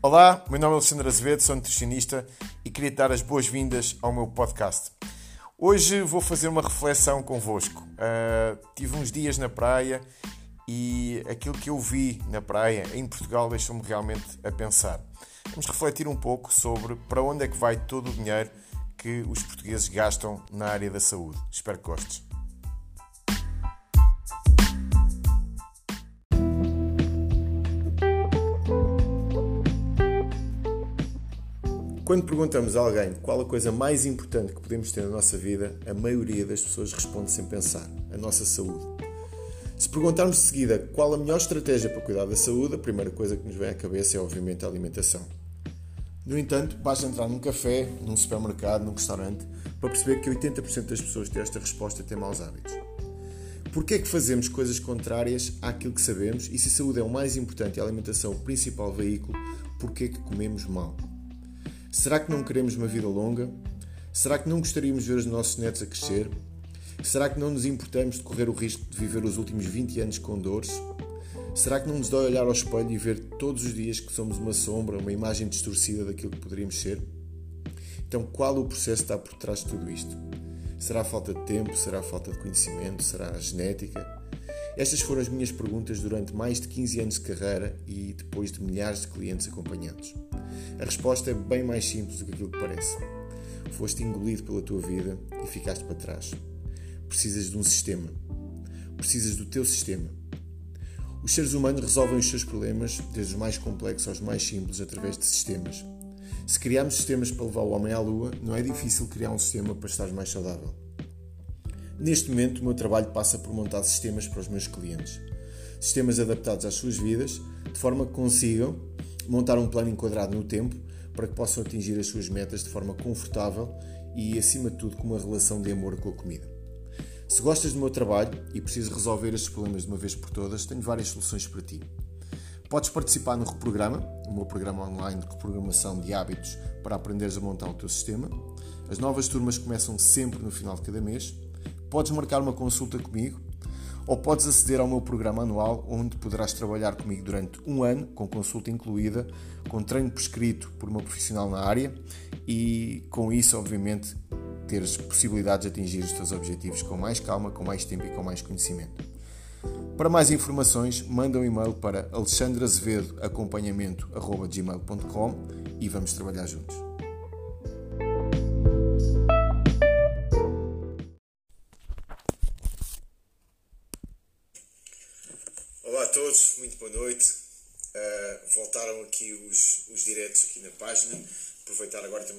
Olá, meu nome é Alexandre Azevedo, sou nutricionista e queria dar as boas-vindas ao meu podcast. Hoje vou fazer uma reflexão convosco. Uh, tive uns dias na praia e aquilo que eu vi na praia em Portugal deixou-me realmente a pensar. Vamos refletir um pouco sobre para onde é que vai todo o dinheiro que os portugueses gastam na área da saúde. Espero que gostes. Quando perguntamos a alguém qual a coisa mais importante que podemos ter na nossa vida, a maioria das pessoas responde sem pensar: a nossa saúde. Se perguntarmos de seguida qual a melhor estratégia para cuidar da saúde, a primeira coisa que nos vem à cabeça é, obviamente, a alimentação. No entanto, basta entrar num café, num supermercado, num restaurante, para perceber que 80% das pessoas têm esta resposta têm maus hábitos. Porquê é que fazemos coisas contrárias àquilo que sabemos e se a saúde é o mais importante e a alimentação o principal veículo, porquê é que comemos mal? Será que não queremos uma vida longa? Será que não gostaríamos de ver os nossos netos a crescer? Será que não nos importamos de correr o risco de viver os últimos 20 anos com dores? Será que não nos dói olhar ao espelho e ver todos os dias que somos uma sombra, uma imagem distorcida daquilo que poderíamos ser? Então, qual o processo está por trás de tudo isto? Será a falta de tempo? Será a falta de conhecimento? Será a genética? Estas foram as minhas perguntas durante mais de 15 anos de carreira e depois de milhares de clientes acompanhados. A resposta é bem mais simples do que aquilo que parece. Foste engolido pela tua vida e ficaste para trás. Precisas de um sistema. Precisas do teu sistema. Os seres humanos resolvem os seus problemas, desde os mais complexos aos mais simples, através de sistemas. Se criarmos sistemas para levar o homem à lua, não é difícil criar um sistema para estar mais saudável. Neste momento, o meu trabalho passa por montar sistemas para os meus clientes. Sistemas adaptados às suas vidas, de forma que consigam montar um plano enquadrado no tempo para que possam atingir as suas metas de forma confortável e, acima de tudo, com uma relação de amor com a comida. Se gostas do meu trabalho e precisas resolver estes problemas de uma vez por todas, tenho várias soluções para ti. Podes participar no Reprograma, o meu programa online de reprogramação de hábitos para aprenderes a montar o teu sistema. As novas turmas começam sempre no final de cada mês. Podes marcar uma consulta comigo ou podes aceder ao meu programa anual, onde poderás trabalhar comigo durante um ano, com consulta incluída, com treino prescrito por uma profissional na área e com isso, obviamente, teres possibilidades de atingir os teus objetivos com mais calma, com mais tempo e com mais conhecimento. Para mais informações, manda um e-mail para alexandrazevedoacompanhamento.gmail.com e vamos trabalhar juntos.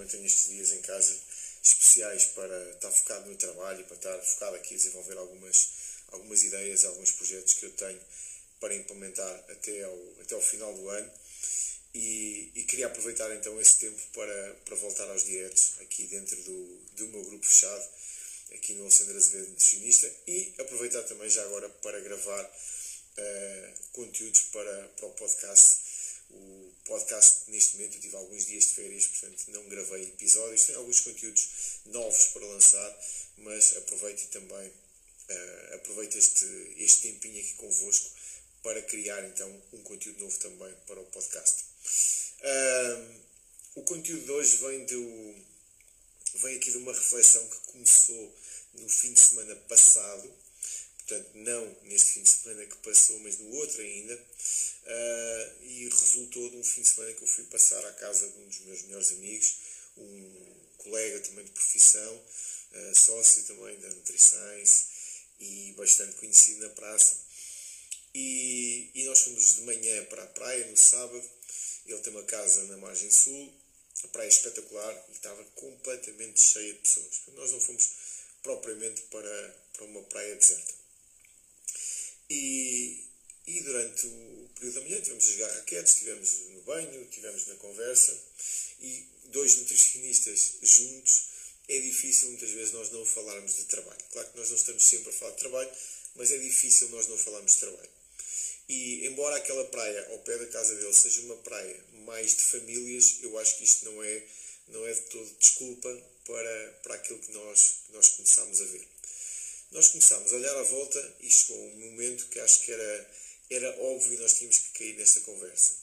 Tenho estes dias em casa especiais para estar focado no trabalho para estar focado aqui a desenvolver algumas, algumas ideias, alguns projetos que eu tenho para implementar até ao, até ao final do ano. E, e, queria aproveitar então esse tempo para, para voltar aos diretos aqui dentro do, do meu grupo fechado, aqui no Alexandre Azevedo Nutricionista, e aproveitar também já agora para gravar uh, conteúdos para, para o podcast. O podcast, neste momento, eu tive alguns dias de férias, portanto não gravei episódios. Tenho alguns conteúdos novos para lançar, mas aproveite também uh, aproveite este, este tempinho aqui convosco para criar então um conteúdo novo também para o podcast. Uh, o conteúdo de hoje vem, do, vem aqui de uma reflexão que começou no fim de semana passado portanto, não neste fim de semana que passou, mas no outro ainda, uh, resultou de um fim de semana que eu fui passar à casa de um dos meus melhores amigos, um colega também de profissão, uh, sócio também da NutriScience e bastante conhecido na praça. E, e nós fomos de manhã para a praia no sábado, ele tem uma casa na margem sul, a praia é espetacular e estava completamente cheia de pessoas. Nós não fomos propriamente para, para uma praia deserta. E, e durante o período da manhã tivemos a jogar raquetes, estivemos no banho, estivemos na conversa e dois nutricionistas juntos é difícil muitas vezes nós não falarmos de trabalho. Claro que nós não estamos sempre a falar de trabalho, mas é difícil nós não falarmos de trabalho. E embora aquela praia ao pé da casa dele seja uma praia mais de famílias, eu acho que isto não é, não é de todo desculpa para, para aquilo que nós, que nós começámos a ver nós começámos a olhar à volta e chegou um momento que acho que era, era óbvio nós tínhamos que cair nessa conversa.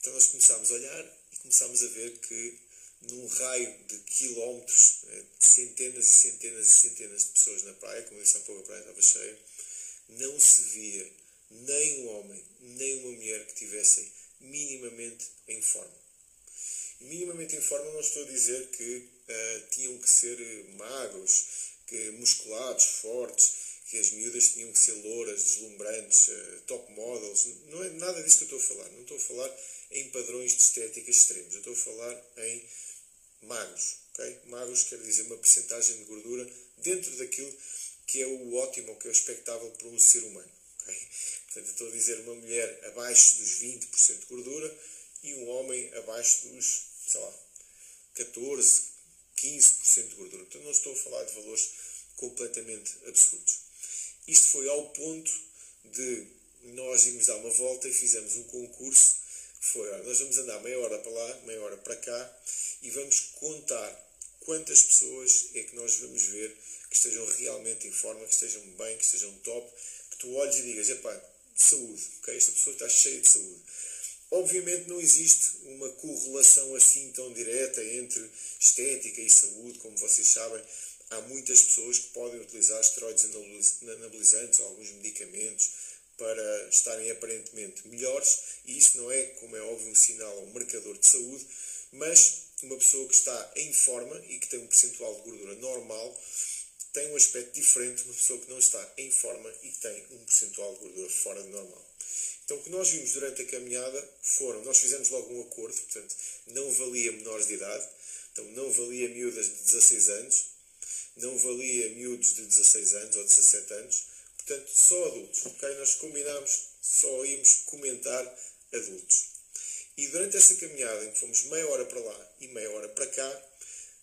Então nós começámos a olhar e começámos a ver que num raio de quilómetros, eh, de centenas e centenas e centenas de pessoas na praia, como eu disse há pouco, a praia estava cheia, não se via nem um homem, nem uma mulher que tivessem minimamente em forma. E minimamente em forma não estou a dizer que uh, tinham que ser magros, que musculados, fortes, que as miúdas tinham que ser louras, deslumbrantes, uh, top models. Não é nada disso que eu estou a falar. Não estou a falar em padrões de estética extremos. Eu estou a falar em magros. Okay? Magros quer dizer uma percentagem de gordura dentro daquilo que é o ótimo, que é o expectável para um ser humano. Okay? Portanto, estou a dizer uma mulher abaixo dos 20% de gordura e um homem abaixo dos, sei lá, 14, 15% de gordura. Portanto, não estou a falar de valores completamente absurdos. Isto foi ao ponto de nós irmos dar uma volta e fizemos um concurso que foi, olha, nós vamos andar meia hora para lá, meia hora para cá e vamos contar quantas pessoas é que nós vamos ver que estejam realmente em forma, que estejam bem, que estejam top, que tu olhes e digas, epá, saúde, ok? Esta pessoa está cheia de saúde. Obviamente não existe uma correlação assim tão direta entre estética e saúde, como vocês sabem. Há muitas pessoas que podem utilizar esteroides anabolizantes ou alguns medicamentos para estarem aparentemente melhores, e isso não é, como é óbvio, um sinal, um marcador de saúde, mas uma pessoa que está em forma e que tem um percentual de gordura normal tem um aspecto diferente de uma pessoa que não está em forma e que tem um percentual de gordura fora do normal. Então, o que nós vimos durante a caminhada foram, nós fizemos logo um acordo, portanto, não valia menores de idade, então não valia miúdas de 16 anos, não valia miúdos de 16 anos ou 17 anos, portanto, só adultos, ok? Nós combinámos, só íamos comentar adultos. E durante essa caminhada, em que fomos meia hora para lá e meia hora para cá,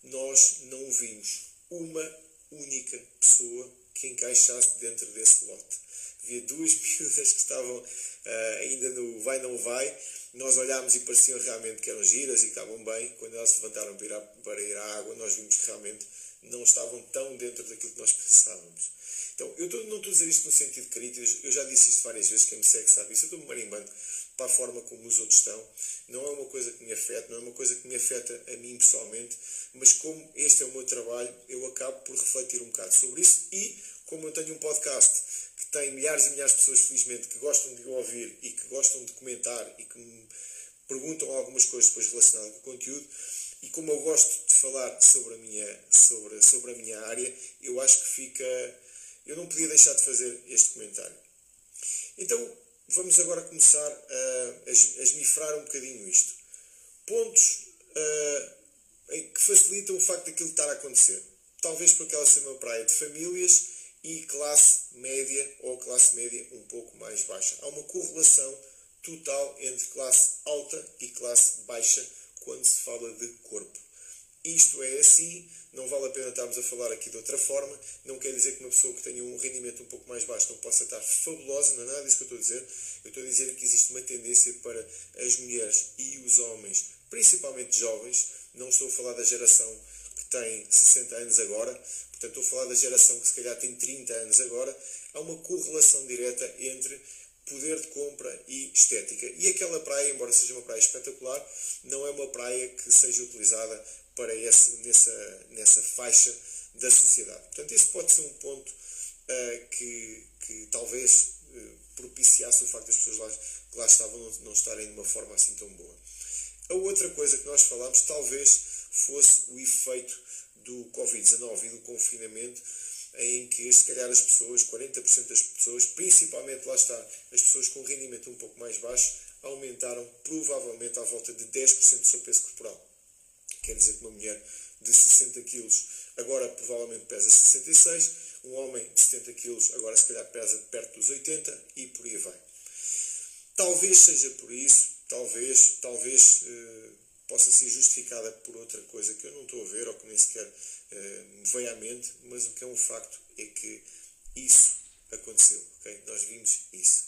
nós não vimos uma única pessoa que encaixasse dentro desse lote. Havia duas miúdas que estavam uh, ainda no vai não vai. Nós olhámos e pareciam realmente que eram giras e que estavam bem. Quando elas se levantaram para ir, à, para ir à água, nós vimos que realmente não estavam tão dentro daquilo que nós pensávamos. Então, eu tô, não estou a dizer isto no sentido crítico, eu já disse isto várias vezes, quem me segue sabe isso, eu estou-me marimbando para a forma como os outros estão. Não é uma coisa que me afeta, não é uma coisa que me afeta a mim pessoalmente, mas como este é o meu trabalho, eu acabo por refletir um bocado sobre isso e, como eu tenho um podcast que tem milhares e milhares de pessoas, felizmente, que gostam de ouvir e que gostam de comentar e que me perguntam algumas coisas depois relacionadas com o conteúdo, e como eu gosto de falar sobre a minha, sobre, sobre a minha área, eu acho que fica. Eu não podia deixar de fazer este comentário. Então, vamos agora começar a, a esmifrar um bocadinho isto. Pontos uh, que facilitam o facto daquilo estar a acontecer. Talvez por aquela ser uma praia de famílias e classe média ou classe média um pouco mais baixa. Há uma correlação total entre classe alta e classe baixa quando se fala de corpo. Isto é assim, não vale a pena estarmos a falar aqui de outra forma. Não quer dizer que uma pessoa que tenha um rendimento um pouco mais baixo não possa estar fabulosa, não é nada disso que eu estou a dizer. Eu estou a dizer que existe uma tendência para as mulheres e os homens, principalmente jovens, não estou a falar da geração que tem 60 anos agora, portanto estou a falar da geração que se calhar tem 30 anos agora, há uma correlação direta entre poder de compra e estética. E aquela praia, embora seja uma praia espetacular, não é uma praia que seja utilizada para esse, nessa, nessa faixa da sociedade. Portanto, esse pode ser um ponto uh, que, que talvez uh, propiciasse o facto das pessoas lá, que lá estavam não, não estarem de uma forma assim tão boa. A outra coisa que nós falámos talvez fosse o efeito do Covid-19 e do confinamento em que se calhar as pessoas, 40% das pessoas, principalmente lá está, as pessoas com rendimento um pouco mais baixo, aumentaram provavelmente à volta de 10% do seu peso corporal. Quer dizer que uma mulher de 60 quilos agora provavelmente pesa 66, um homem de 70 quilos agora se calhar pesa perto dos 80 e por aí vai. Talvez seja por isso, talvez, talvez eh, possa ser justificada por outra coisa que eu não estou a ver ou que nem sequer eh, me veio à mente, mas o que é um facto é que isso aconteceu, ok? Nós vimos isso.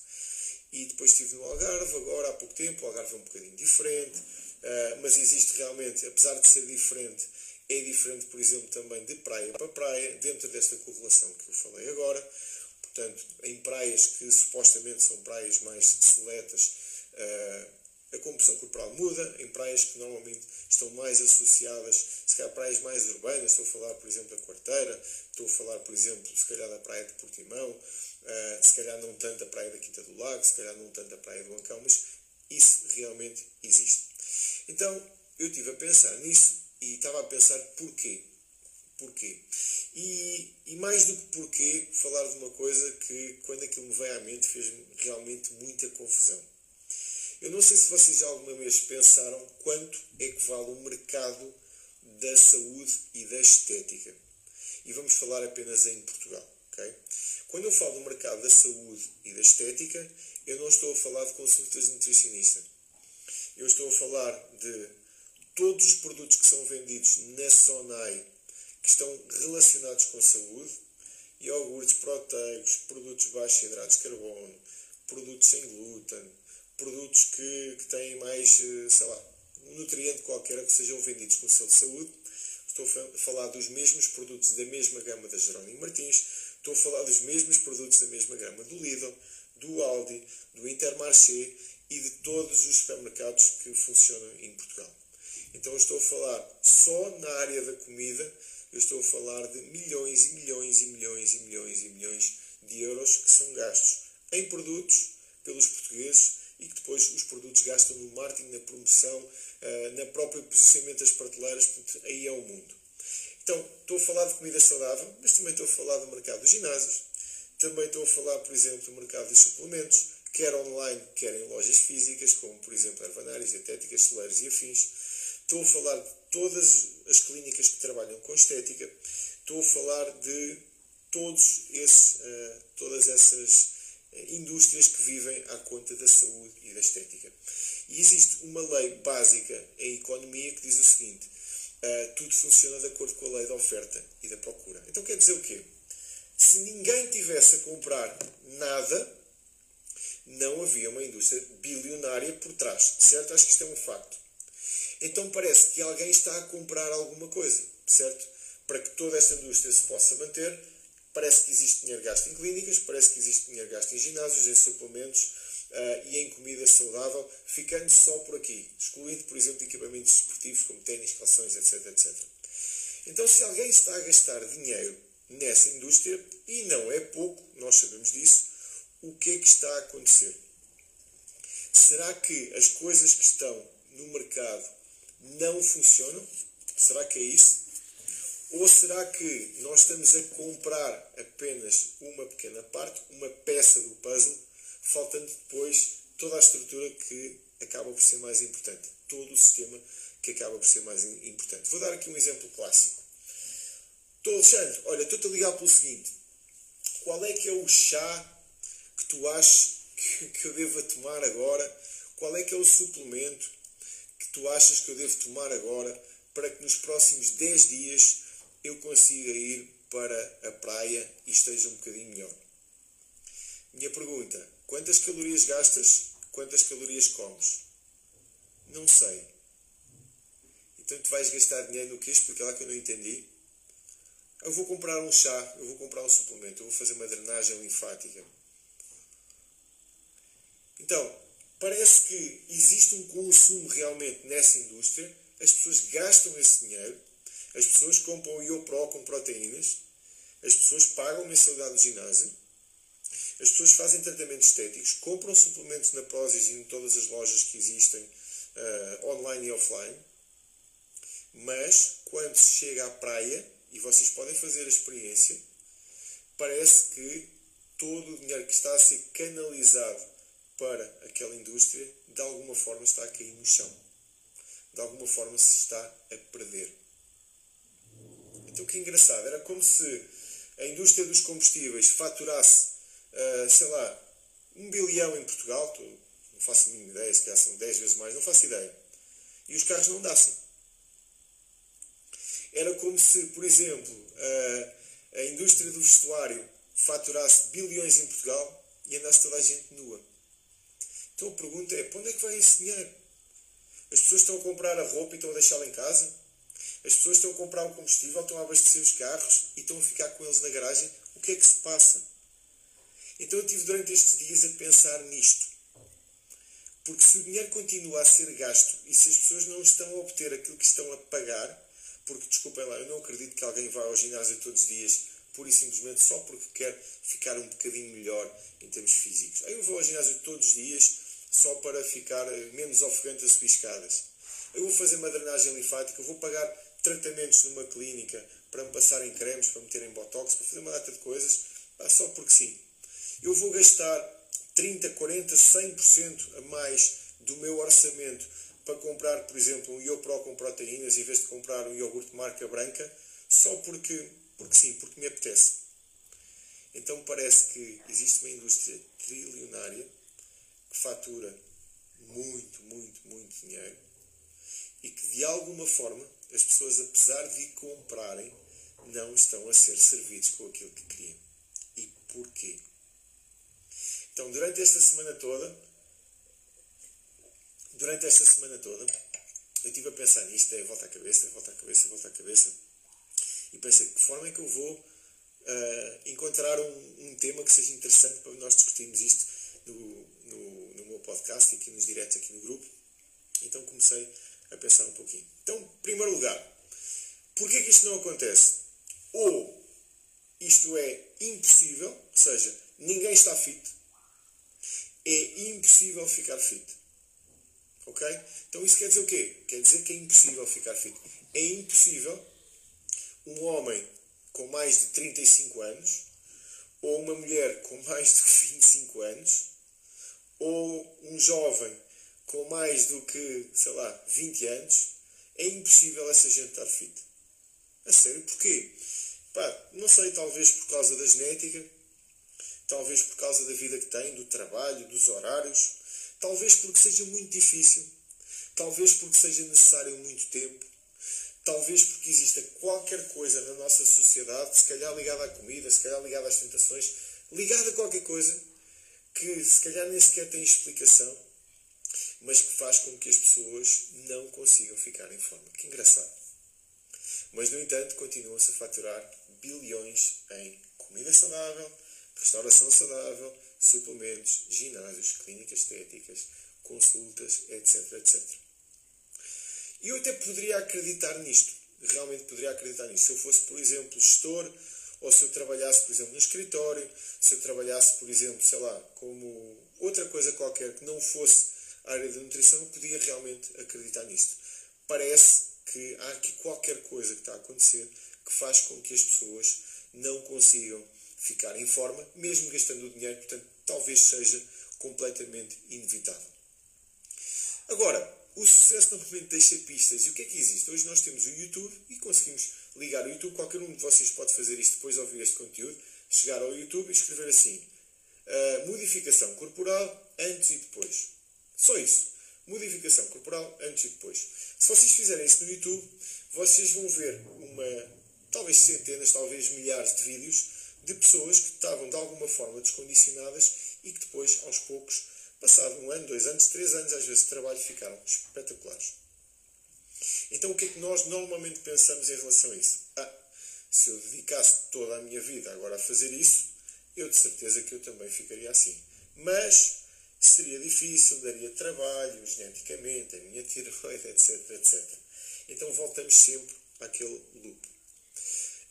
E depois estive no Algarve, agora há pouco tempo, o Algarve é um bocadinho diferente, uh, mas existe realmente, apesar de ser diferente, é diferente, por exemplo, também de praia para praia, dentro desta correlação que eu falei agora. Portanto, em praias que supostamente são praias mais seletas, uh, a composição corporal muda em praias que normalmente estão mais associadas, se calhar praias mais urbanas, estou a falar, por exemplo, da Quarteira, estou a falar, por exemplo, se calhar da praia de Portimão, uh, se calhar não tanto a praia da Quinta do Lago, se calhar não tanto a praia do Ancão, mas isso realmente existe. Então, eu estive a pensar nisso e estava a pensar porquê. Porquê? E, e, mais do que porquê, falar de uma coisa que, quando aquilo me veio à mente, fez realmente muita confusão. Eu não sei se vocês alguma vez pensaram quanto é que vale o mercado da saúde e da estética. E vamos falar apenas em Portugal. Okay? Quando eu falo do mercado da saúde e da estética, eu não estou a falar de consultas de nutricionista. Eu estou a falar de todos os produtos que são vendidos na Sonai que estão relacionados com saúde, iogurtes proteicos, produtos baixos em hidratos de carbono, produtos sem glúten, produtos que, que têm mais, eh, sei lá, um nutriente qualquer que sejam vendidos com selo de saúde. Estou a falar dos mesmos produtos da mesma gama da Jerónimo Martins, estou a falar dos mesmos produtos da mesma gama do Lidl, do Aldi, do Intermarché e de todos os supermercados que funcionam em Portugal. Então eu estou a falar só na área da comida, eu estou a falar de milhões e milhões e milhões e milhões e milhões de euros que são gastos em produtos pelos portugueses e que depois os produtos gastam no marketing, na promoção, eh, na própria posicionamento das prateleiras, aí é o mundo. Então, estou a falar de comida saudável, mas também estou a falar do mercado dos ginásios, também estou a falar, por exemplo, do mercado dos suplementos, quer online, quer em lojas físicas, como por exemplo ervanárias, dietéticas, solares e afins. Estou a falar de todas as clínicas que trabalham com estética. Estou a falar de todos esses, uh, todas essas eh, indústrias que vivem à conta da saúde e da estética. E existe uma lei básica em economia que diz o seguinte: uh, tudo funciona de acordo com a lei da oferta e da procura. Então quer dizer o quê? Se ninguém tivesse a comprar nada, não havia uma indústria bilionária por trás, certo? Acho que isto é um facto. Então parece que alguém está a comprar alguma coisa, certo? Para que toda esta indústria se possa manter, parece que existe dinheiro gasto em clínicas, parece que existe dinheiro gasto em ginásios, em suplementos uh, e em comida saudável, ficando só por aqui, excluindo, por exemplo, equipamentos esportivos como ténis, calções, etc, etc. Então, se alguém está a gastar dinheiro nessa indústria, e não é pouco, nós sabemos disso, o que é que está a acontecer? Será que as coisas que estão no mercado não funcionam? Será que é isso? Ou será que nós estamos a comprar apenas uma pequena parte, uma peça do puzzle, faltando depois toda a estrutura que acaba por ser mais importante, todo o sistema que acaba por ser mais importante? Vou dar aqui um exemplo clássico. Estou, Alexandre, olha, estou-te a ligar pelo seguinte: qual é que é o chá que tu achas que, que eu devo tomar agora? Qual é que é o suplemento que tu achas que eu devo tomar agora para que nos próximos 10 dias eu consiga ir para a praia e esteja um bocadinho melhor? Minha pergunta: quantas calorias gastas? Quantas calorias comes? Não sei. Então tu vais gastar dinheiro no quê? Explica lá que eu não entendi. Eu vou comprar um chá, eu vou comprar um suplemento, eu vou fazer uma drenagem linfática. Então, parece que existe um consumo realmente nessa indústria, as pessoas gastam esse dinheiro, as pessoas compram IOPRO com proteínas, as pessoas pagam mensalidade do ginásio, as pessoas fazem tratamentos estéticos, compram suplementos na Prozis e em todas as lojas que existem uh, online e offline, mas quando se chega à praia, e vocês podem fazer a experiência, parece que todo o dinheiro que está a ser canalizado para aquela indústria, de alguma forma está a cair no chão. De alguma forma se está a perder. Então, que engraçado. Era como se a indústria dos combustíveis faturasse, uh, sei lá, um bilhão em Portugal, tô, não faço a mínima ideia, se calhar são 10 vezes mais, não faço ideia. E os carros não dassem. Era como se, por exemplo, uh, a indústria do vestuário faturasse bilhões em Portugal e andasse toda a gente nua. Então a pergunta é: para onde é que vai esse dinheiro? As pessoas estão a comprar a roupa e estão a deixá-la em casa? As pessoas estão a comprar o combustível, estão a abastecer os carros e estão a ficar com eles na garagem? O que é que se passa? Então eu tive durante estes dias a pensar nisto. Porque se o dinheiro continua a ser gasto e se as pessoas não estão a obter aquilo que estão a pagar, porque desculpem lá, eu não acredito que alguém vá ao ginásio todos os dias pura e simplesmente só porque quer ficar um bocadinho melhor em termos físicos. Eu vou ao ginásio todos os dias só para ficar menos ofegante a subir escadas. Eu vou fazer uma drenagem linfática, vou pagar tratamentos numa clínica para me passarem cremes, para meterem botox, para fazer uma data de coisas, só porque sim. Eu vou gastar 30, 40, 100% a mais do meu orçamento para comprar, por exemplo, um Iopro com proteínas em vez de comprar um iogurte marca branca, só porque, porque sim, porque me apetece. Então parece que existe uma indústria trilionária fatura muito, muito, muito dinheiro e que de alguma forma as pessoas, apesar de comprarem, não estão a ser servidos com aquilo que queriam. E porquê? Então, durante esta semana toda, durante esta semana toda, eu estive a pensar nisto, é volta à cabeça, volta à cabeça, volta à cabeça, e pensei, de que forma é que eu vou uh, encontrar um, um, tema que seja interessante para nós discutirmos isto no, podcast e aqui nos diretos, aqui no grupo. Então comecei a pensar um pouquinho. Então, em primeiro lugar, porquê que isto não acontece? Ou isto é impossível, ou seja, ninguém está fit, é impossível ficar fit. Ok? Então isso quer dizer o quê? Quer dizer que é impossível ficar fit. É impossível um homem com mais de 35 anos, ou uma mulher com mais de 25 anos, ou um jovem com mais do que, sei lá, 20 anos, é impossível essa gente estar fit. A sério, porquê? Pá, não sei, talvez por causa da genética, talvez por causa da vida que tem, do trabalho, dos horários, talvez porque seja muito difícil, talvez porque seja necessário muito tempo, talvez porque exista qualquer coisa na nossa sociedade, se calhar ligada à comida, se calhar ligada às tentações, ligada a qualquer coisa que se calhar nem sequer tem explicação, mas que faz com que as pessoas não consigam ficar em forma. Que engraçado. Mas, no entanto, continuam-se a faturar bilhões em comida saudável, restauração saudável, suplementos, ginásios, clínicas estéticas, consultas, etc, etc. E eu até poderia acreditar nisto, realmente poderia acreditar nisto. Se eu fosse, por exemplo, gestor, ou se eu trabalhasse, por exemplo, no escritório, se eu trabalhasse, por exemplo, sei lá, como outra coisa qualquer que não fosse a área da nutrição, eu podia realmente acreditar nisto. Parece que há aqui qualquer coisa que está a acontecer que faz com que as pessoas não consigam ficar em forma, mesmo gastando o dinheiro, portanto, talvez seja completamente inevitável. Agora, o sucesso normalmente deixa pistas. E o que é que existe? Hoje nós temos o YouTube e conseguimos ligar o YouTube. Qualquer um de vocês pode fazer isto depois de ouvir este conteúdo. Chegar ao YouTube e escrever assim: uh, modificação corporal antes e depois. Só isso. Modificação corporal antes e depois. Se vocês fizerem isso no YouTube, vocês vão ver uma, talvez centenas, talvez milhares de vídeos de pessoas que estavam de alguma forma descondicionadas e que depois, aos poucos, passado um ano, dois anos, três anos, às vezes, de trabalho, ficaram espetaculares. Então, o que é que nós normalmente pensamos em relação a isso? Ah, se eu dedicasse toda a minha vida agora a fazer isso, eu de certeza que eu também ficaria assim. Mas seria difícil, daria trabalho geneticamente, a minha tiroide, etc, etc. Então voltamos sempre àquele loop.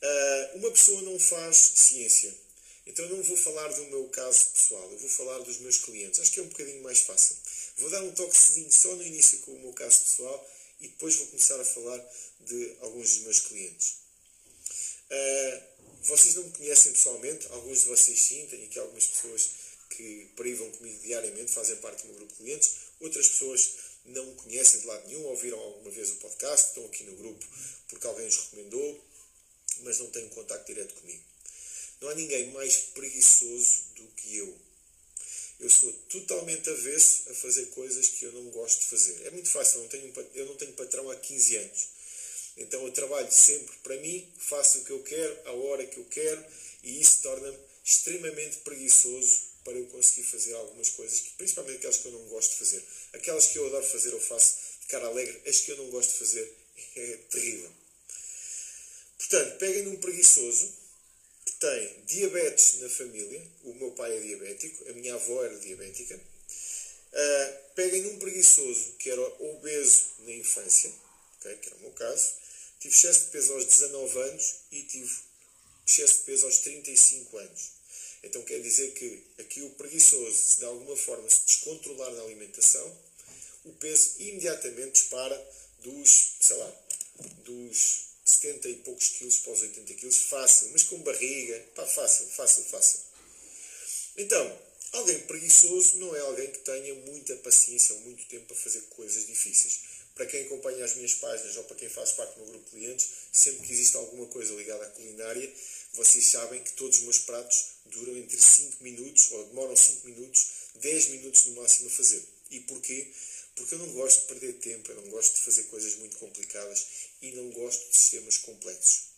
Uh, uma pessoa não faz ciência. Então não vou falar do meu caso pessoal, eu vou falar dos meus clientes. Acho que é um bocadinho mais fácil. Vou dar um toquezinho só no início com o meu caso pessoal e depois vou começar a falar de alguns dos meus clientes. Uh, vocês não me conhecem pessoalmente, alguns de vocês sim, tenho aqui algumas pessoas que privam comigo diariamente, fazem parte do meu grupo de clientes, outras pessoas não me conhecem de lado nenhum, ouviram alguma vez o podcast, estão aqui no grupo porque alguém os recomendou, mas não têm um contacto direto comigo. Não há ninguém mais preguiçoso do que eu. Eu sou totalmente avesso a fazer coisas que eu não gosto de fazer. É muito fácil, eu não tenho, eu não tenho patrão há 15 anos. Então eu trabalho sempre para mim, faço o que eu quero, a hora que eu quero, e isso torna-me extremamente preguiçoso para eu conseguir fazer algumas coisas, principalmente aquelas que eu não gosto de fazer. Aquelas que eu adoro fazer, eu faço de cara alegre, as que eu não gosto de fazer é terrível. Portanto, peguem num preguiçoso tem diabetes na família, o meu pai é diabético, a minha avó era diabética, Uh, peguem num preguiçoso que era obeso na infância, okay, que era o meu caso, tive excesso de peso aos 19 anos e tive excesso de peso aos 35 anos. Então quer dizer que aqui o preguiçoso, se de alguma forma se descontrolar na alimentação, o peso imediatamente dispara dos, sei lá, dos 70 e poucos quilos para os 80 quilos, fácil, mas com barriga, pá, fácil, fácil, fácil. Então, alguém preguiçoso não é alguém que tenha muita paciência ou muito tempo para fazer coisas difíceis. Para quem acompanha as minhas páginas ou para quem faz parte do meu grupo de clientes, sempre que existe alguma coisa ligada à culinária, vocês sabem que todos os meus pratos duram entre 5 minutos, ou demoram 5 minutos, 10 minutos no máximo a fazer. E porquê? Porque eu não gosto de perder tempo, eu não gosto de fazer coisas muito complicadas e não gosto de sistemas complexos.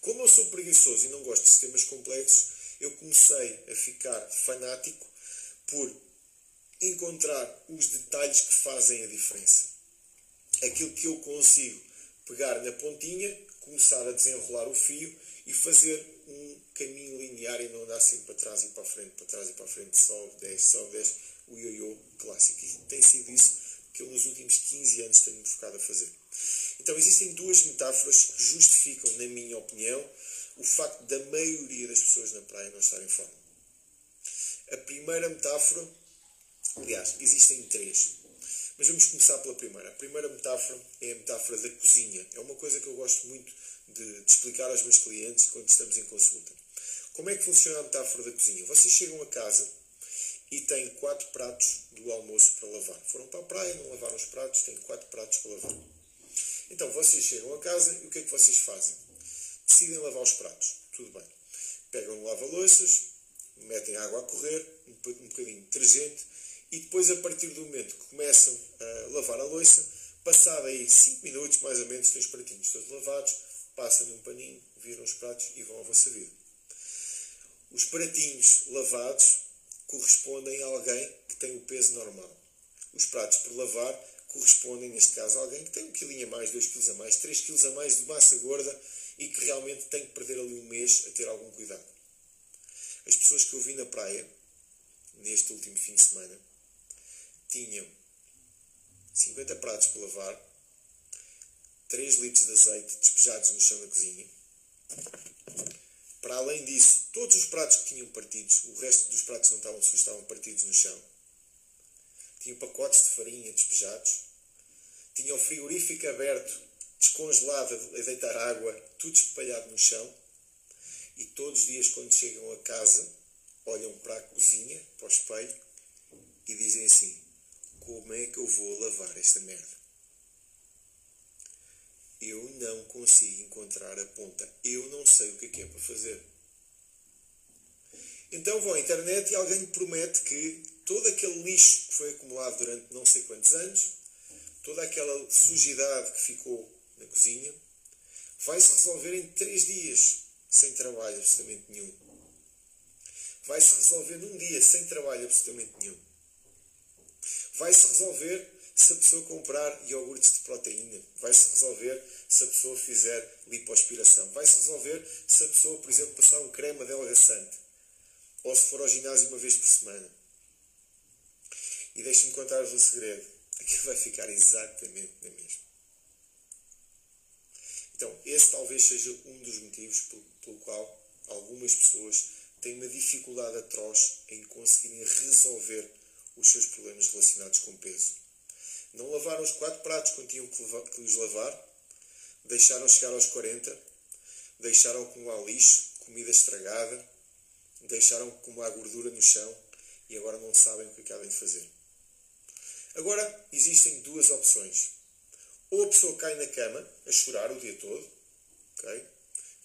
Como eu sou preguiçoso e não gosto de sistemas complexos, eu comecei a ficar fanático por encontrar os detalhes que fazem a diferença. Aquilo que eu consigo pegar na pontinha, começar a desenrolar o fio e fazer um caminho linear e não andar sempre para trás e para a frente, para trás e para a frente, só 10, só 10, o ioiô clássico. E tem sido isso que eu nos últimos 15 anos tenho focado a fazer. Então existem duas metáforas que justificam, na minha opinião, o facto da maioria das pessoas na praia não estar em forma. A primeira metáfora, aliás, existem três. Mas vamos começar pela primeira. A primeira metáfora é a metáfora da cozinha. É uma coisa que eu gosto muito de, de explicar aos meus clientes quando estamos em consulta. Como é que funciona a metáfora da cozinha? Vocês chegam a casa e têm quatro pratos do almoço para lavar. Foram para a praia, não lavaram os pratos, têm quatro pratos para lavar. Então vocês chegam a casa e o que é que vocês fazem? Decidem lavar os pratos. Tudo bem. Pegam no lava-louças, metem água a correr, um bocadinho de detergente e depois, a partir do momento que começam a lavar a louça, passado aí 5 minutos mais ou menos, têm os pratinhos todos lavados, passam um paninho, viram os pratos e vão à vossa vida. Os pratinhos lavados correspondem a alguém que tem o peso normal. Os pratos por lavar correspondem, neste caso, a alguém que tem um quilinho a mais, dois quilos a mais, três quilos a mais de massa gorda e que realmente tem que perder ali um mês a ter algum cuidado. As pessoas que eu vi na praia, neste último fim de semana, tinham 50 pratos para lavar, 3 litros de azeite despejados no chão da cozinha. Para além disso, todos os pratos que tinham partidos, o resto dos pratos não estavam sujos, estavam partidos no chão. Tinham pacotes de farinha despejados. Tinham frigorífico aberto, descongelado, a deitar água, tudo espalhado no chão. E todos os dias, quando chegam a casa, olham para a cozinha, para o espelho, e dizem assim: Como é que eu vou lavar esta merda? eu não consigo encontrar a ponta. Eu não sei o que é, que é para fazer. Então vão à internet e alguém promete que todo aquele lixo que foi acumulado durante não sei quantos anos, toda aquela sujidade que ficou na cozinha, vai se resolver em três dias, sem trabalho absolutamente nenhum. Vai se resolver num dia, sem trabalho absolutamente nenhum. Vai se resolver se a pessoa comprar iogurtes de proteína, vai-se resolver se a pessoa fizer lipoaspiração, vai-se resolver se a pessoa, por exemplo, passar um creme adelgaçante, ou se for ao ginásio uma vez por semana. E deixe-me contar-vos um segredo, aquilo vai ficar exatamente na mesma. Então, esse talvez seja um dos motivos pelo, qual algumas pessoas têm uma dificuldade atroz em conseguirem resolver os seus problemas relacionados com peso. Não lavaram os quatro pratos quando tinham que, os lavar, deixaram chegar aos 40, deixaram acumular lixo, comida estragada, deixaram acumular gordura no chão e agora não sabem o que acabam de fazer. Agora existem duas opções. Ou a pessoa cai na cama a chorar o dia todo, okay?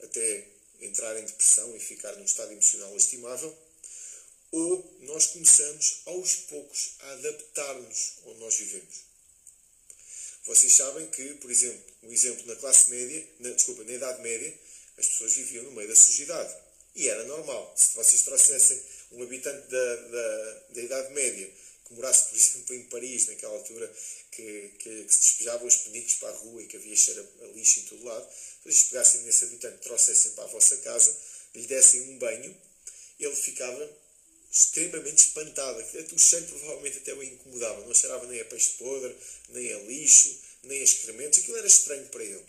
até entrar em depressão e ficar num estado emocional lastimável, ou nós começamos aos poucos a adaptar-nos onde nós vivemos. Vocês sabem que, por exemplo, um exemplo na classe média, na, desculpa, na Idade Média, as pessoas viviam no meio da sujidade. E era normal. Se vocês trouxessem um habitante da, da, da Idade Média morasse, por exemplo, em Paris, naquela altura que, que, que se despejavam os penicos para a rua e que havia cheiro a lixo em todo lado, vocês pegassem nesse habitante, trouxessem para a vossa casa, lhe dessem um banho, ele ficava extremamente espantada. O cheiro provavelmente até o incomodava. Não cheirava nem a peixe podre, nem a lixo, nem a excrementos. Aquilo era estranho para ele.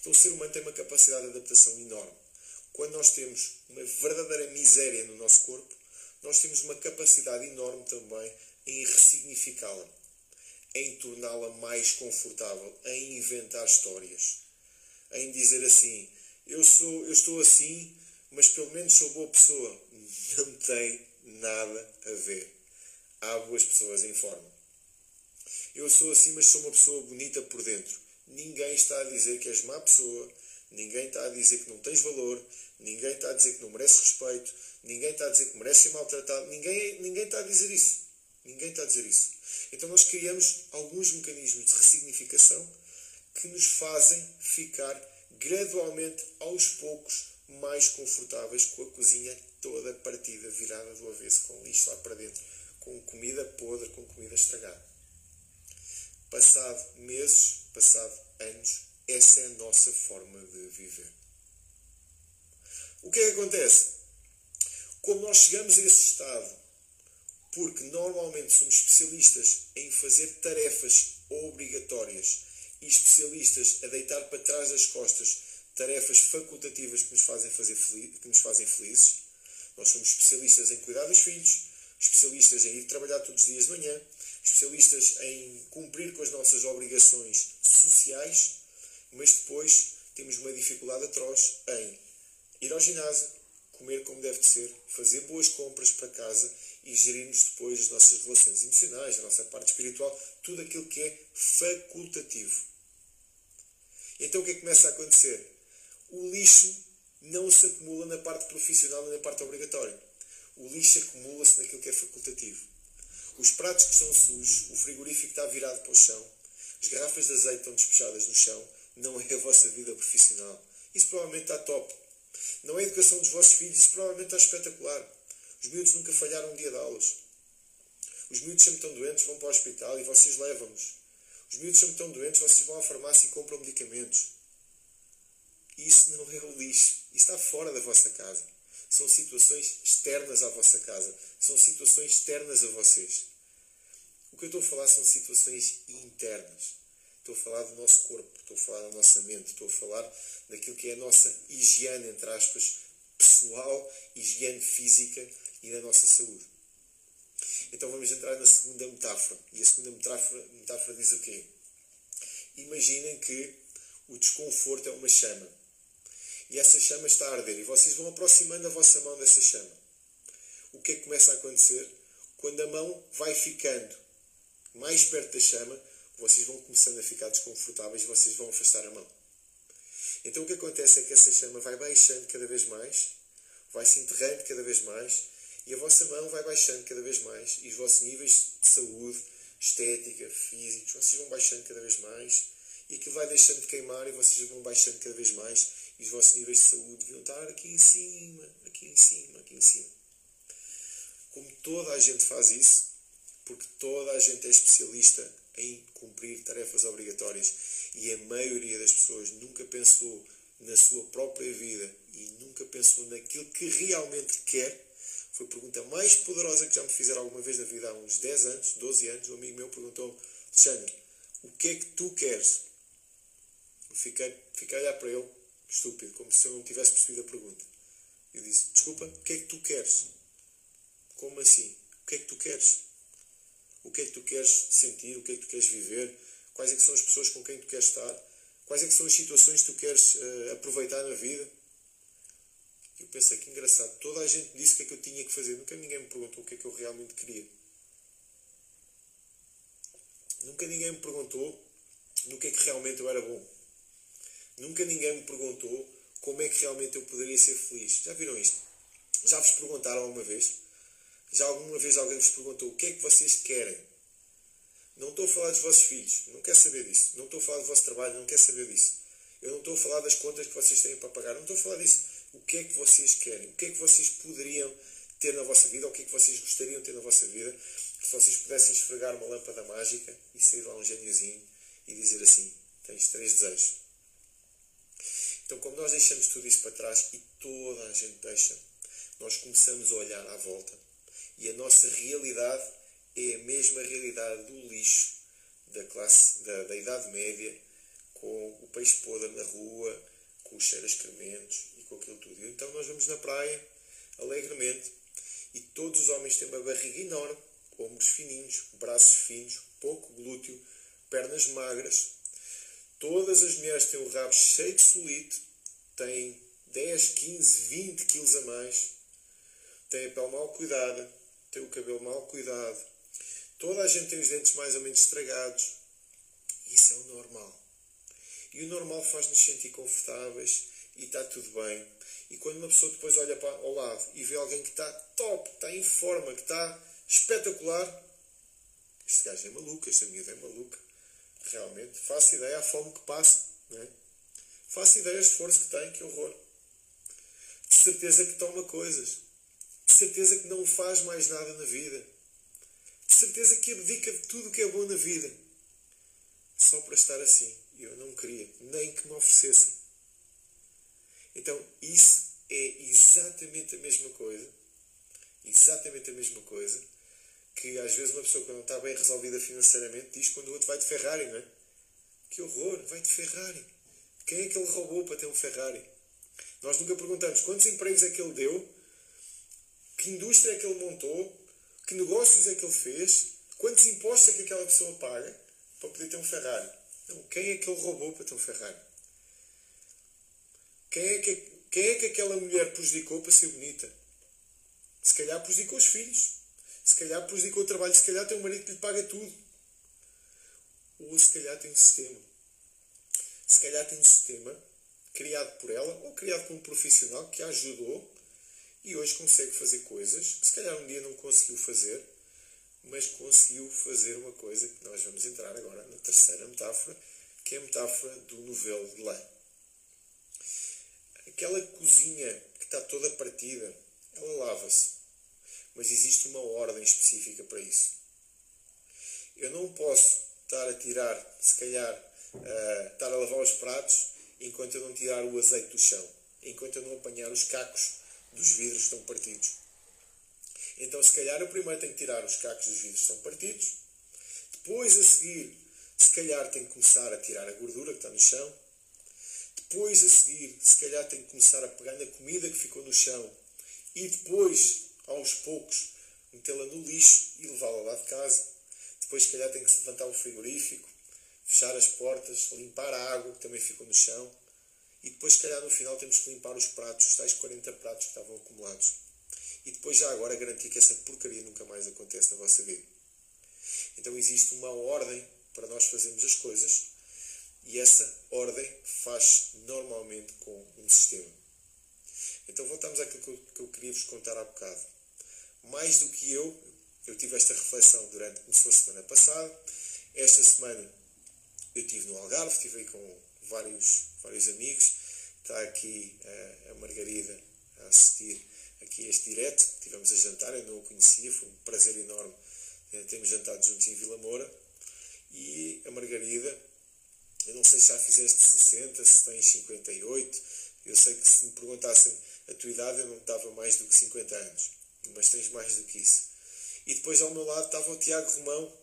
Então o ser humano tem uma capacidade de adaptação enorme. Quando nós temos uma verdadeira miséria no nosso corpo, nós temos uma capacidade enorme também em ressignificá-la, em torná-la mais confortável, em inventar histórias, em dizer assim: eu sou, eu estou assim, mas pelo menos sou boa pessoa. Não tem nada a ver. Há boas pessoas em forma. Eu sou assim, mas sou uma pessoa bonita por dentro. Ninguém está a dizer que és má pessoa, ninguém está a dizer que não tens valor, ninguém está a dizer que não mereces respeito, ninguém está a dizer que mereces ser maltratado, ninguém, ninguém está a dizer isso. Ninguém está a dizer isso. Então nós criamos alguns mecanismos de ressignificação que nos fazem ficar gradualmente, aos poucos, mais confortáveis com a cozinha toda partida, virada do avesso, com lixo lá para dentro, com comida podre, com comida estragada. Passado meses, passado anos, essa é a nossa forma de viver. O que é que acontece? Como nós chegamos a esse estado, porque normalmente somos especialistas em fazer tarefas obrigatórias e especialistas a deitar para trás das costas tarefas facultativas que nos fazem, fazer que nos fazem felizes. Nós somos especialistas em cuidar dos filhos, especialistas em ir trabalhar todos os dias de manhã, especialistas em cumprir com as nossas obrigações sociais, mas depois temos uma dificuldade atroz em ir ao ginásio, comer como deve de ser, fazer boas compras para casa e gerirmos depois as nossas relações emocionais, a nossa parte espiritual, tudo aquilo que é facultativo. Então o que é que começa a acontecer? O lixo não se acumula na parte profissional nem na parte obrigatória. O lixo acumula-se naquilo que é facultativo. Os pratos que são sujos, o frigorífico está virado para o chão, as garrafas de azeite estão despejadas no chão, não é a vossa vida profissional. Isso provavelmente está top. Não é a educação dos vossos filhos, isso provavelmente está espetacular. Os miúdos nunca falharam um dia de aulas. Os miúdos sempre estão doentes, vão para o hospital e vocês levam-nos. Os miúdos sempre estão doentes, vocês vão à farmácia e compram medicamentos. Isso não é o lixo. Isso está fora da vossa casa. São situações externas à vossa casa. São situações externas a vocês. O que eu estou a falar são situações internas. Estou a falar do nosso corpo, estou a falar da nossa mente, estou a falar daquilo que é a nossa higiene, entre aspas, pessoal, higiene física e da nossa saúde. Então vamos entrar na segunda metáfora. E a segunda metáfora, metáfora diz o quê? Imaginem que o desconforto é uma chama. E essa chama está a arder. E vocês vão aproximando a vossa mão dessa chama. O que é que começa a acontecer? Quando a mão vai ficando mais perto da chama, vocês vão começando a ficar desconfortáveis e vocês vão afastar a mão. Então o que acontece é que essa chama vai baixando cada vez mais, vai se enterrando cada vez mais e a vossa mão vai baixando cada vez mais e os vossos níveis de saúde, estética, físicos, vocês vão baixando cada vez mais e aquilo vai deixando de queimar e vocês vão baixando cada vez mais e os vossos níveis de saúde vão estar aqui em cima, aqui em cima, aqui em cima. Como toda a gente faz isso, porque toda a gente é especialista em cumprir tarefas obrigatórias e a maioria das pessoas nunca pensou na sua própria vida e nunca pensou naquilo que realmente quer. Foi a pergunta mais poderosa que já me fizeram alguma vez na vida há uns 10 anos, 12 anos. Um amigo meu perguntou: Alexandre, o que é que tu queres? Eu fiquei, fiquei a olhar para ele, estúpido, como se eu não tivesse percebido a pergunta. Eu disse: Desculpa, o que é que tu queres? Como assim? O que é que tu queres? O que é que tu queres sentir? O que é que tu queres viver? Quais é que são as pessoas com quem tu queres estar? Quais é que são as situações que tu queres uh, aproveitar na vida? Eu pensei que engraçado. Toda a gente disse o que é que eu tinha que fazer. Nunca ninguém me perguntou o que é que eu realmente queria. Nunca ninguém me perguntou no que é que realmente eu era bom. Nunca ninguém me perguntou como é que realmente eu poderia ser feliz. Já viram isto? Já vos perguntaram alguma vez? Já alguma vez alguém vos perguntou o que é que vocês querem? Não estou a falar dos vossos filhos, não quero saber disso. Não estou a falar do vosso trabalho, não quero saber disso. Eu não estou a falar das contas que vocês têm para pagar, não estou a falar disso. O que é que vocês querem? O que é que vocês poderiam ter na vossa vida? Ou o que é que vocês gostariam de ter na vossa vida? Se vocês pudessem esfregar uma lâmpada mágica e sair lá um gêniozinho e dizer assim: tens três desejos. Então, como nós deixamos tudo isso para trás e toda a gente deixa, nós começamos a olhar à volta E a nossa realidade é a mesma realidade do lixo da classe da, da Idade Média, com o peixe podre na rua, com os cheiros crementos e com aquilo tudo. Então nós vamos na praia, alegremente, e todos os homens têm uma barriga enorme, ombros fininhos, braços finos, pouco glúteo, pernas magras. Todas as mulheres têm o rabo cheio de solite, têm 10, 15, 20 quilos a mais, têm a pele mal cuidada, têm o cabelo mal cuidado, toda a gente tem os dentes mais ou menos estragados. Isso é o normal. E o normal faz-nos sentir confortáveis e está tudo bem. E quando uma pessoa depois olha para ao lado e vê alguém que está top, está em forma, que está espetacular, este gajo é maluco, esta miúda é maluca. Realmente, faço ideia à fome que passa, não é? Faço ideia ao esforço que tem, que horror. De certeza que toma coisas. De certeza que não faz mais nada na vida. De certeza que abdica de tudo o que é bom na vida. Só para estar assim. Eu não queria, nem que me oferecessem. Então, isso é exatamente a mesma coisa. Exatamente a mesma coisa que às vezes uma pessoa quando não está bem resolvida financeiramente diz quando o outro vai de Ferrari, não é? Que horror, vai de Ferrari. Quem é que ele roubou para ter um Ferrari? Nós nunca perguntamos quantos empregos é que ele deu, que indústria é que ele montou, que negócios é que ele fez, quantos impostos é que aquela pessoa paga para poder ter um Ferrari. Não, quem é que ele roubou para ter um Ferrari? Quem é que, quem é que aquela mulher prejudicou para ser bonita? Se calhar prejudicou os filhos. Se calhar prejudicou o trabalho. Se calhar tem um marido que lhe paga tudo. Ou se calhar tem um sistema. Se calhar tem um sistema criado por ela ou criado por um profissional que a ajudou e hoje consegue fazer coisas que se calhar um dia não conseguiu fazer, mas conseguiu fazer uma coisa que nós vamos entrar agora na terceira metáfora, que é a metáfora do novelo de lã. Aquela cozinha que está toda partida, ela lava-se. Mas existe uma ordem específica para isso. Eu não posso estar a tirar, se calhar, uh, estar a lavar os pratos enquanto eu não tirar o azeite do chão, enquanto eu não apanhar os cacos dos vidros que estão partidos. Então, se calhar, eu primeiro tenho que tirar os cacos dos vidros que estão partidos, depois, a seguir, se calhar, tenho que começar a tirar a gordura que está no chão, depois, a seguir, se calhar tenho que começar a pegar na comida que ficou no chão e depois, aos poucos, metê-la no lixo e levá-la lá de casa. Depois, se calhar, tenho que levantar o frigorífico, fechar as portas, limpar a água que também ficou no chão. E depois, se calhar, no final, temos que limpar os pratos, os tais 40 pratos que estavam acumulados. E depois, já agora, garantir que essa porcaria nunca mais acontece na vossa vida. Então, existe uma ordem para nós fazermos as coisas e essa ordem faz normalmente com um sistema. Então voltamos àquilo que eu queria vos contar há bocado. Mais do que eu, eu tive esta reflexão durante, começou a semana passada. Esta semana eu estive no Algarve, estive aí com vários, vários amigos. Está aqui a, a Margarida a assistir aqui este direto. Estivemos a jantar, eu não o conhecia, foi um prazer enorme eh, termos jantado juntos em Vila Moura. E a Margarida eu não sei se já fizeste 60, se tens 58. Eu sei que se me perguntassem a tua idade, eu não dava mais do que 50 anos. Mas tens mais do que isso. E depois ao meu lado estava o Tiago Romão.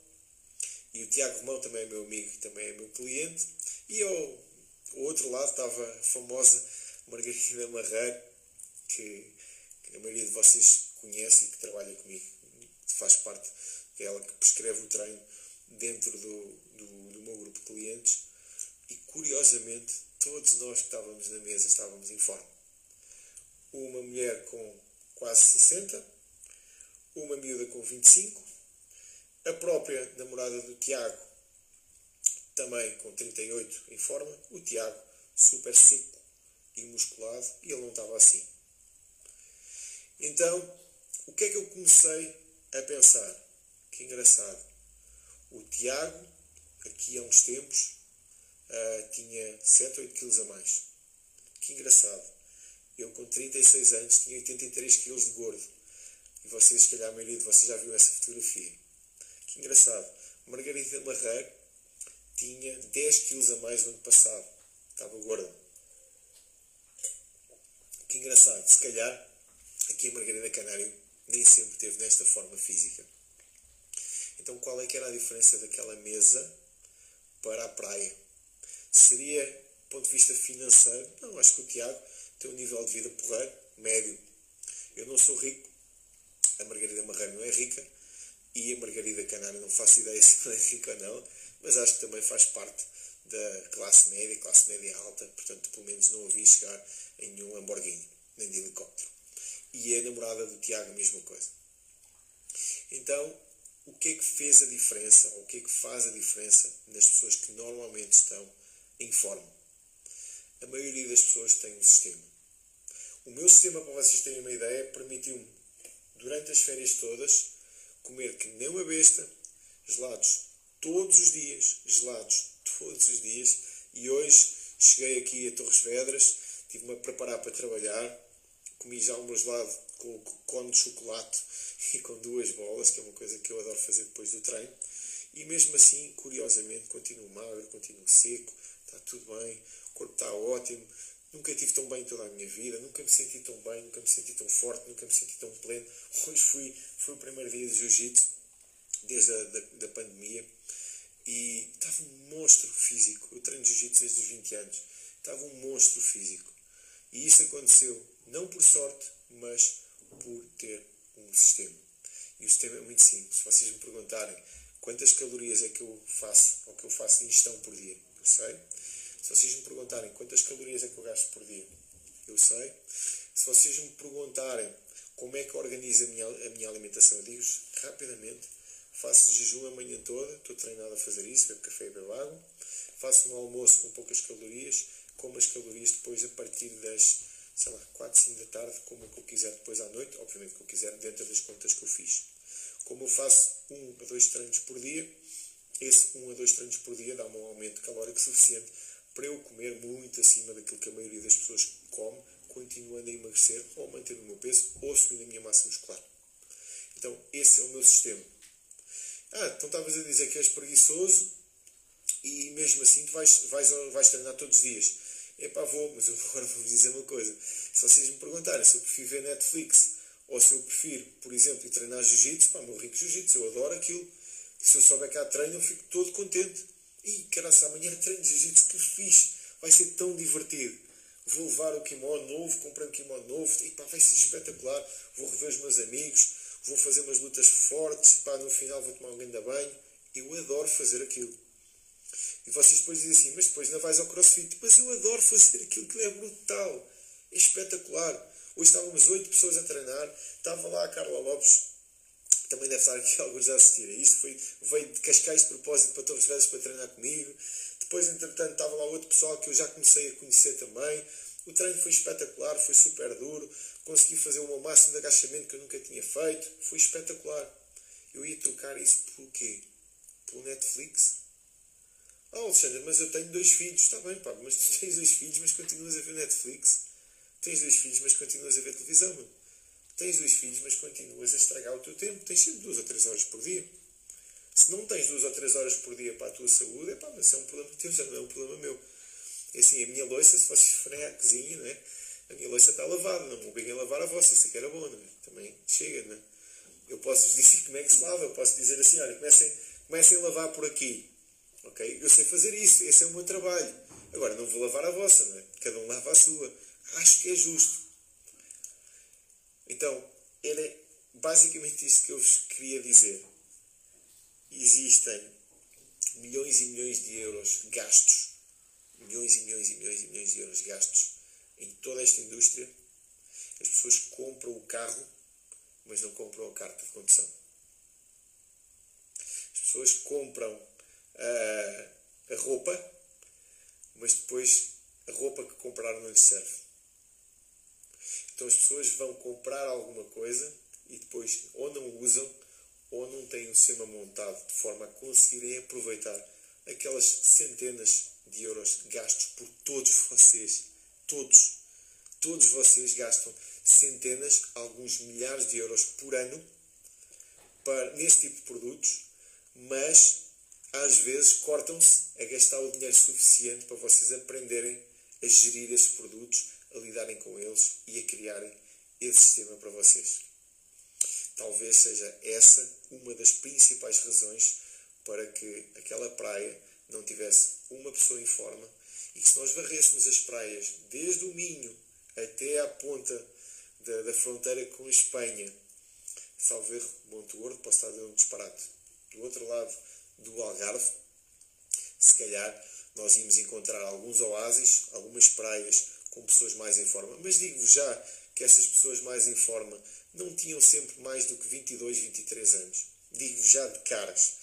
E o Tiago Romão também é meu amigo e também é meu cliente. E ao, ao outro lado estava a famosa Margarida Marreiro, que, que a maioria de vocês conhece e que trabalha comigo. Faz parte, é ela que prescreve o treino dentro do, do, do meu grupo de clientes e curiosamente todos nós que estávamos na mesa estávamos em forma. Uma mulher com quase 60, uma miúda com 25, a própria namorada do Tiago, também com 38 em forma, o Tiago super seco e musculado, e ele não estava assim. Então, o que é que eu comecei a pensar? Que engraçado. O Tiago, aqui há uns tempos, uh, tinha 7 ou 8 quilos a mais. Que engraçado. Eu com 36 anos tinha 83 quilos de gordo. E vocês, se calhar a maioria de vocês já viu essa fotografia. Que engraçado. Margarida Marreiro tinha 10 quilos a mais no ano passado. Estava gorda. Que engraçado. Se calhar, aqui a Margarida Canário nem sempre teve nesta forma física. Então, qual é que era a diferença daquela mesa para a praia? Seria, do ponto de vista financeiro, não, acho que o Tiago tem um nível de vida porreiro, médio. Eu não sou rico, a Margarida Marreiro não é rica, e a Margarida Canário não faço ideia se é rica ou não, mas acho que também faz parte da classe média, classe média alta, portanto, pelo menos não havia chegar em nenhum Lamborghini, nem de helicóptero. E a namorada do Tiago, a mesma coisa. Então, o que é que fez a diferença, ou o que é que faz a diferença nas pessoas que normalmente estão em forma? A maioria das pessoas tem um sistema. O meu sistema, para vocês terem uma ideia, permitiu-me, durante as férias todas, comer que nem uma besta, gelados todos os dias, gelados todos os dias, e hoje cheguei aqui a Torres Vedras, tive-me a preparar para trabalhar, comi já meu gelado com cone de chocolate e com duas bolas, que é uma coisa que eu adoro fazer depois do treino, e mesmo assim, curiosamente, continuo magro, continuo seco, está tudo bem, o corpo está ótimo, Nunca estive tão bem toda a minha vida, nunca me senti tão bem, nunca me senti tão forte, nunca me senti tão pleno. Hoje fui, foi o primeiro dia de jiu-jitsu, desde a da, da pandemia, e estava um monstro físico. Eu treino jiu-jitsu desde os 20 anos. Estava um monstro físico. E isso aconteceu não por sorte, mas por ter um sistema. E o sistema é muito simples. Se vocês me perguntarem quantas calorias é que eu faço, ou que eu faço de ingestão por dia, eu sei. Se vocês me perguntarem quantas calorias é que eu gasto por dia, eu sei. Se vocês me perguntarem como é que organizo a minha, a minha alimentação, eu digo rapidamente. Faço jejum a manhã toda, estou treinado a fazer isso, bebo café e bebo água. Faço um almoço com poucas calorias, como as calorias depois a partir das, sei lá, 4, 5 da tarde, como o que eu quiser depois à noite, obviamente que eu quiser dentro das contas que eu fiz. Como eu faço um a dois treinos por dia, esse um a dois treinos por dia dá-me um aumento calórico suficiente para eu comer muito acima daquilo que a maioria das pessoas come, continuando a emagrecer ou mantendo o meu peso ou subindo a minha massa muscular. Então, esse é o meu sistema. Ah, então estavas a dizer que és preguiçoso e mesmo assim tu vais, vais, vais treinar todos os dias. Epá, vou, mas eu agora vou dizer uma coisa. Se vocês me perguntarem se eu prefiro ver Netflix ou se eu prefiro, por exemplo, ir treinar jiu-jitsu, pá, meu rico jiu-jitsu, eu adoro aquilo. Se eu souber que há treino, eu fico todo contente. E, caraca, amanhã é treino jiu-jitsu, que fixe, vai ser tão divertido. Vou levar o kimono novo, comprei um kimono novo, e pá, vai ser espetacular. Vou rever os meus amigos, vou fazer umas lutas fortes, pá, no final vou tomar um grande banho. Eu adoro fazer aquilo. E vocês depois dizem assim, mas depois não vais ao crossfit. Mas eu adoro fazer aquilo que é brutal. É espetacular. Hoje estávamos oito pessoas a treinar. Estava lá a Carla Lopes, também deve estar aqui alguns a assistir isso. Foi, veio de Cascais de propósito para Torres Vedras para treinar comigo. Depois, entretanto, estava lá outro pessoal que eu já comecei a conhecer também. O treino foi espetacular, foi super duro. Consegui fazer o meu máximo de agachamento que eu nunca tinha feito. Foi espetacular. Eu ia trocar isso por quê? Pelo Netflix? Ah, oh, Alexandre, mas eu tenho dois filhos. Está bem, pá, mas tu tens dois filhos, mas continuas a ver Netflix. Tens dois filhos, mas continuas a ver televisão, mano. Tens dois filhos, mas continuas a estragar o teu tempo. Tens sempre duas ou três horas por dia. Se não tens duas ou três horas por dia para a tua saúde, é pá, mas é um problema teu, já não é um problema meu. É assim, a minha louça, se vocês forem à cozinha, não é? A minha louça está lavada, não me obriguem a lavar a vossa, isso aqui era bom, é? Também chega, é? Eu posso dizer como é que se lava, eu posso dizer assim, olha, comecem, comecem a lavar por aqui. Ok? Eu sei fazer isso, esse é o meu trabalho. Agora, não vou lavar a vossa, é? Cada um lava a sua. Acho que é justo. Então, era basicamente isso que eu vos queria dizer. Existem milhões e milhões de euros gastos, milhões e milhões e milhões e milhões de euros gastos em toda esta indústria. As pessoas compram o carro, mas não compram a carta de condução. As pessoas compram a, a roupa, mas depois a roupa que compraram não lhes serve. Então as pessoas vão comprar alguma coisa e depois ou não usam ou não têm o sistema montado de forma a conseguirem aproveitar aquelas centenas de euros gastos por todos vocês. Todos. Todos vocês gastam centenas, alguns milhares de euros por ano para, nesse tipo de produtos, mas às vezes cortam-se a gastar o dinheiro suficiente para vocês aprenderem a gerir esses produtos a lidarem com eles e a criarem esse sistema para vocês. talvez seja essa uma das principais razões para que aquela praia não tivesse uma pessoa em forma e que se nós varrêssemos as praias desde o Minho até à ponta da, da fronteira com a Espanha, salvo erro, Monte Gordo, posso estar dizer um disparate, do outro lado do Algarve, se calhar nós íamos encontrar alguns oásis, algumas praias com pessoas mais em forma. Mas digo-vos já que essas pessoas mais em forma não tinham sempre mais do que 22, 23 anos. Digo-vos já de caras.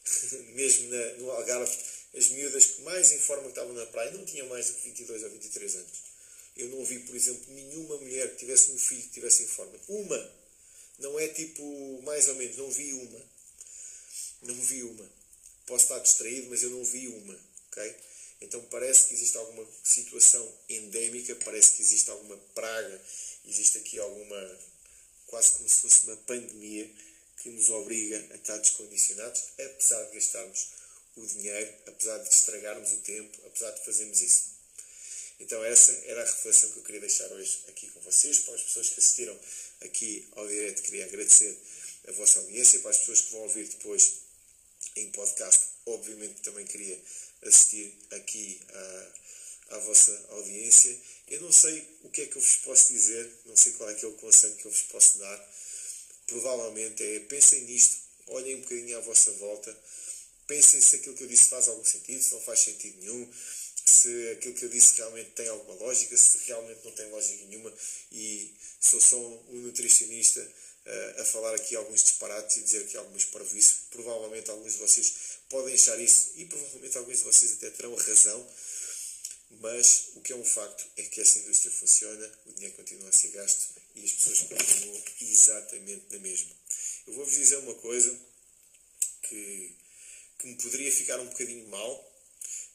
Mesmo na, no Algarve, as miúdas que mais em forma estavam na praia não tinham mais do que 22 ou 23 anos. Eu não vi, por exemplo, nenhuma mulher que tivesse um filho que tivesse em forma. Uma. Não é tipo mais ou menos, não vi uma. Não vi uma. Posso estar distraído, mas eu não vi uma. ok? Então parece que existe alguma situação endémica, parece que existe alguma praga, existe aqui alguma, quase como se fosse uma pandemia que nos obriga a estar descondicionados, apesar de gastarmos o dinheiro, apesar de estragarmos o tempo, apesar de fazermos isso. Então essa era a reflexão que eu queria deixar hoje aqui com vocês, para as pessoas que assistiram aqui ao direto, queria agradecer a vossa audiência, para as pessoas que vão ouvir depois em podcast, obviamente também queria assistir aqui à, à vossa audiência. Eu não sei o que é que eu vos posso dizer, não sei qual é é o conselho que eu vos posso dar. Provavelmente é pensem nisto, olhem um bocadinho à vossa volta, pensem se aquilo que eu disse faz algum sentido, se não faz sentido nenhum, se aquilo que eu disse realmente tem alguma lógica, se realmente não tem lógica nenhuma e sou só um nutricionista uh, a falar aqui alguns disparates e dizer aqui algumas parvoíces. Provavelmente alguns de vocês podem achar isso e provavelmente alguns de vocês até terão razão, mas o que é um facto é que essa indústria funciona, o dinheiro continua a ser gasto e as pessoas continuam exatamente na mesma. Eu vou-vos dizer uma coisa que, que me poderia ficar um bocadinho mal,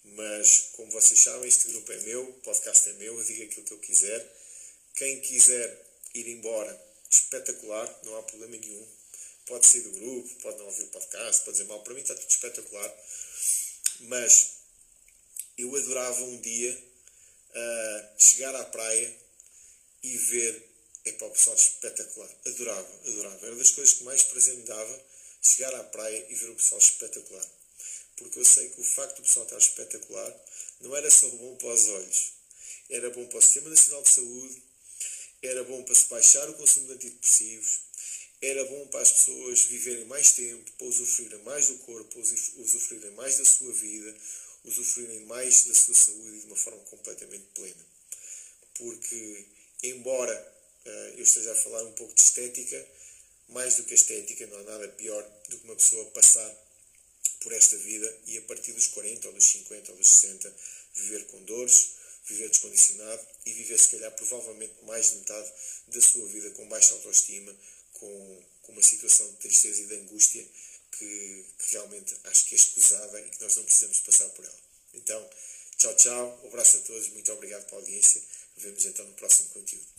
mas como vocês sabem, este grupo é meu, o podcast é meu, eu digo aquilo que eu quiser. Quem quiser ir embora, espetacular, não há problema nenhum pode sair do grupo, pode não ouvir o podcast, pode dizer mal, para mim está tudo espetacular. Mas eu adorava um dia uh, chegar à praia e ver, para o pessoal espetacular. Adorava, adorava. Era das coisas que mais prazer me dava, chegar à praia e ver o pessoal espetacular. Porque eu sei que o facto do pessoal estar espetacular não era só bom para os olhos, era bom para o Sistema Nacional de Saúde, era bom para se baixar o consumo de antidepressivos, era bom para as pessoas viverem mais tempo, para usufruírem mais do corpo, usufruírem mais da sua vida, usufruírem mais da sua saúde de uma forma completamente plena. Porque, embora uh, eu esteja a falar um pouco de estética, mais do que a estética, não há nada pior do que uma pessoa passar por esta vida e a partir dos 40 ou dos 50 ou dos 60 viver com dores, viver descondicionado e viver se calhar provavelmente mais de metade da sua vida com baixa autoestima, com, com uma situação de tristeza e de angústia que, que realmente acho que é escusada e que nós não precisamos passar por ela. Então, tchau, tchau, um abraço a todos, muito obrigado pela audiência, vemos então no próximo conteúdo.